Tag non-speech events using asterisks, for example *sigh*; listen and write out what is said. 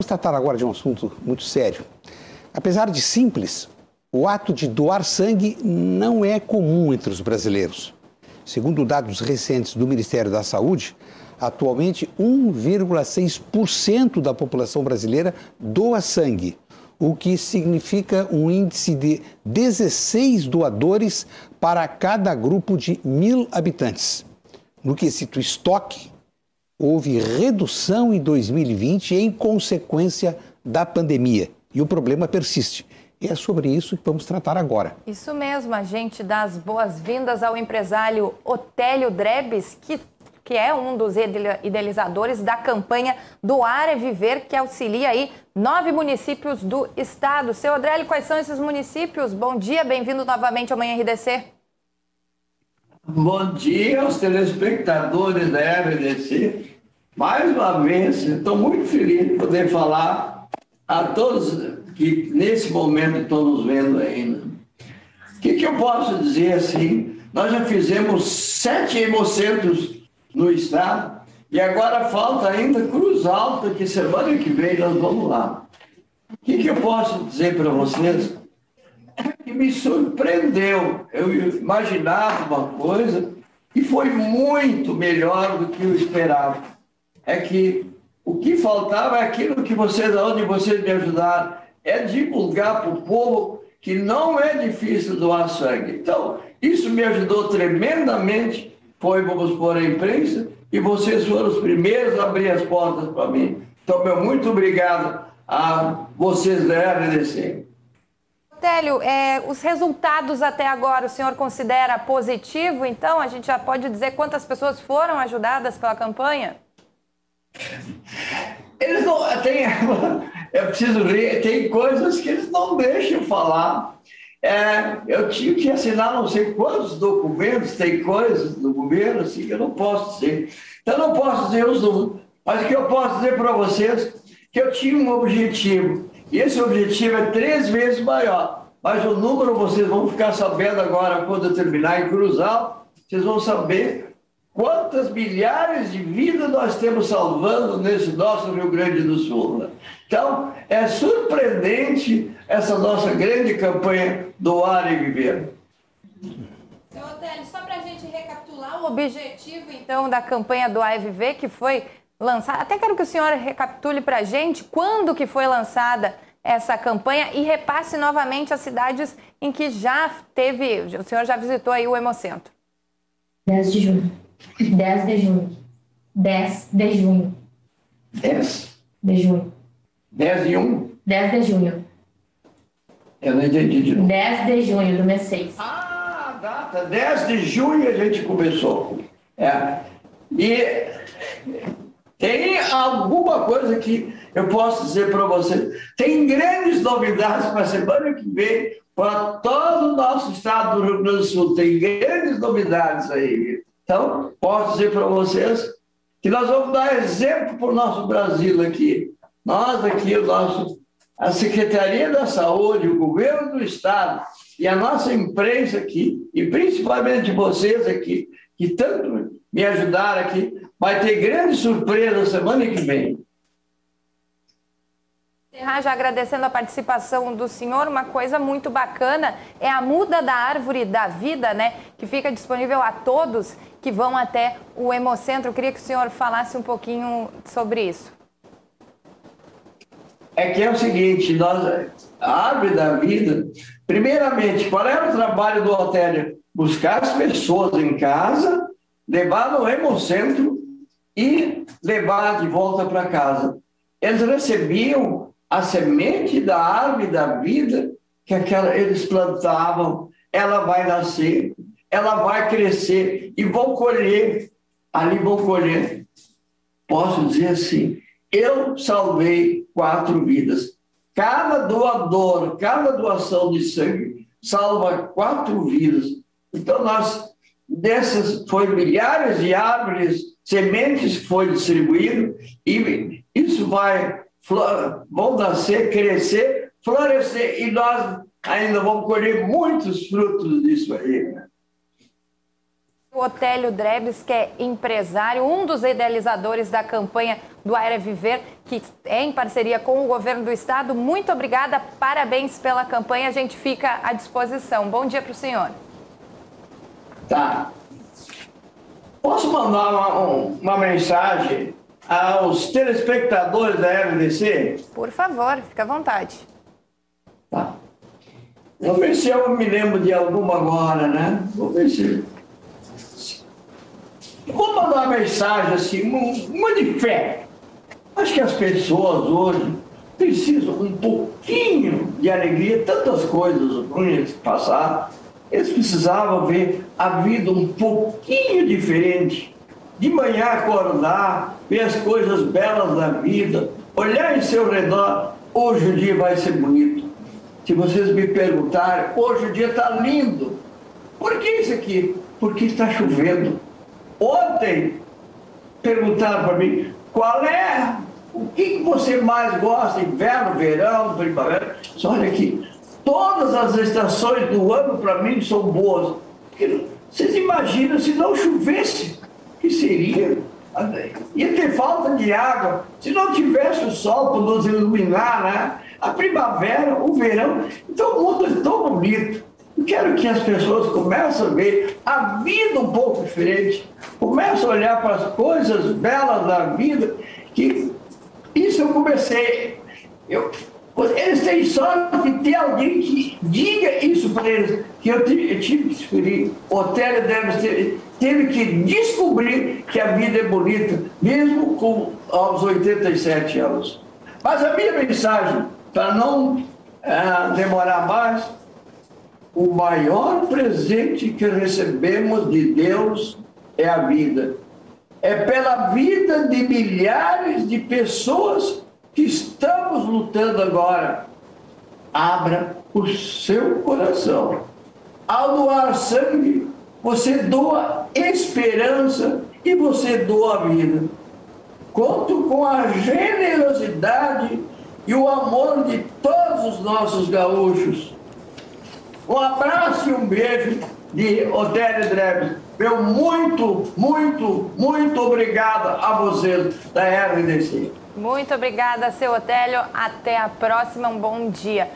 Vamos tratar agora de um assunto muito sério. Apesar de simples, o ato de doar sangue não é comum entre os brasileiros. Segundo dados recentes do Ministério da Saúde, atualmente 1,6% da população brasileira doa sangue, o que significa um índice de 16 doadores para cada grupo de mil habitantes. No quesito estoque, houve redução em 2020 em consequência da pandemia e o problema persiste. E é sobre isso que vamos tratar agora. Isso mesmo, a gente dá as boas-vindas ao empresário Otélio Drebes, que, que é um dos idealizadores da campanha Doar é Viver, que auxilia aí nove municípios do estado. Seu Adrélio, quais são esses municípios? Bom dia, bem-vindo novamente ao Manhã RDC. Bom dia aos telespectadores da RDC. Mais uma vez, estou muito feliz de poder falar a todos que nesse momento estão nos vendo ainda. O que, que eu posso dizer assim? Nós já fizemos sete hemocentros no estado e agora falta ainda Cruz Alta, que semana que vem nós vamos lá. O que, que eu posso dizer para vocês? que me surpreendeu. Eu imaginava uma coisa e foi muito melhor do que eu esperava. É que o que faltava é aquilo que vocês, onde vocês me ajudaram, é divulgar para o povo que não é difícil doar sangue. Então, isso me ajudou tremendamente. Foi, vamos pôr, a imprensa, e vocês foram os primeiros a abrir as portas para mim. Então, meu muito obrigado a vocês da RDC. Télio, é, os resultados até agora o senhor considera positivo? Então, a gente já pode dizer quantas pessoas foram ajudadas pela campanha? Eles não. Tem, *laughs* eu preciso rir, tem coisas que eles não deixam falar. É, eu tive que assinar não sei quantos documentos, tem coisas do governo assim, que eu não posso dizer. Então, eu não posso dizer os números, mas o que eu posso dizer para vocês que eu tinha um objetivo e esse objetivo é três vezes maior. Mas o número vocês vão ficar sabendo agora, quando eu terminar em Cruzal, vocês vão saber quantas milhares de vidas nós temos salvando nesse nosso Rio Grande do Sul. Né? Então, é surpreendente essa nossa grande campanha do Ar e Viver. Seu Otélio, só para a gente recapitular o objetivo, então, da campanha do Ar e Viver, que foi lançada. Até quero que o senhor recapitule para a gente quando que foi lançada essa campanha e repasse novamente as cidades em que já teve, o senhor já visitou aí o Hemocentro. 10 de junho. 10 de junho. 10 de junho. 10? De junho. 10 de 1? 10 de junho. Eu não entendi de novo. 10 de junho do mês 6. Ah, data. 10 de junho a gente começou. É. E tem alguma coisa que eu posso dizer para você. Tem grandes novidades para a semana que vem para todo o nosso estado do Rio Grande do Sul. Tem grandes novidades aí. Então, posso dizer para vocês que nós vamos dar exemplo para o nosso Brasil aqui. Nós aqui, o nosso, a Secretaria da Saúde, o governo do estado e a nossa imprensa aqui, e principalmente vocês aqui, que tanto me ajudaram aqui, vai ter grande surpresa semana que vem. Já agradecendo a participação do senhor, uma coisa muito bacana é a muda da árvore da vida, né? Que fica disponível a todos que vão até o Hemocentro. Eu queria que o senhor falasse um pouquinho sobre isso. É que é o seguinte, nós, a árvore da vida, primeiramente, qual é o trabalho do hotel? Buscar as pessoas em casa, levar no Hemocentro e levar de volta para casa. Eles recebiam a semente da árvore da vida que aquela, eles plantavam, ela vai nascer, ela vai crescer e vão colher, ali vão colher. Posso dizer assim, eu salvei quatro vidas. Cada doador, cada doação de sangue salva quatro vidas. Então, nós, dessas, foi milhares de árvores sementes que foi distribuído e isso vai vão nascer, crescer, florescer e nós ainda vamos colher muitos frutos disso aí. O O Otélio Drebes, que é empresário, um dos idealizadores da campanha do Aérea Viver, que é em parceria com o governo do estado. Muito obrigada, parabéns pela campanha, a gente fica à disposição. Bom dia para o senhor. Tá. Posso mandar uma, uma mensagem aos telespectadores da RDC? Por favor, fica à vontade. Tá. Vou ver se eu me lembro de alguma agora, né? Vou ver se. Vou mandar uma mensagem assim, uma de fé. Acho que as pessoas hoje precisam um pouquinho de alegria, tantas coisas ruins que passaram. Eles precisavam ver a vida um pouquinho diferente. De manhã acordar, ver as coisas belas da vida, olhar em seu redor. Hoje o dia vai ser bonito. Se vocês me perguntarem, hoje o dia está lindo. Por que isso aqui? Porque está chovendo. Ontem perguntaram para mim qual é o que você mais gosta, inverno, verão, primavera. Olha aqui, todas as estações do ano para mim são boas. Vocês imaginam se não chovesse, que seria? Ia ter falta de água. Se não tivesse o sol para nos iluminar, né? a primavera, o verão. Então o mundo é tão bonito. Eu quero que as pessoas comecem a ver a vida um pouco diferente, comecem a olhar para as coisas belas da vida, que isso eu comecei. Eu, eles têm sorte de ter alguém que diga isso para eles, que eu tive, eu tive que descobrir. O Otélio deve ter, teve que descobrir que a vida é bonita, mesmo com aos 87 anos. Mas a minha mensagem para não é, demorar mais, o maior presente que recebemos de Deus é a vida. É pela vida de milhares de pessoas que estamos lutando agora. Abra o seu coração. Ao doar sangue, você doa esperança e você doa vida. Conto com a generosidade e o amor de todos os nossos gaúchos. Um abraço e um beijo de Otélio Drebes. Meu muito, muito, muito obrigado a vocês da RDC. Muito obrigada, seu Otélio. Até a próxima. Um bom dia.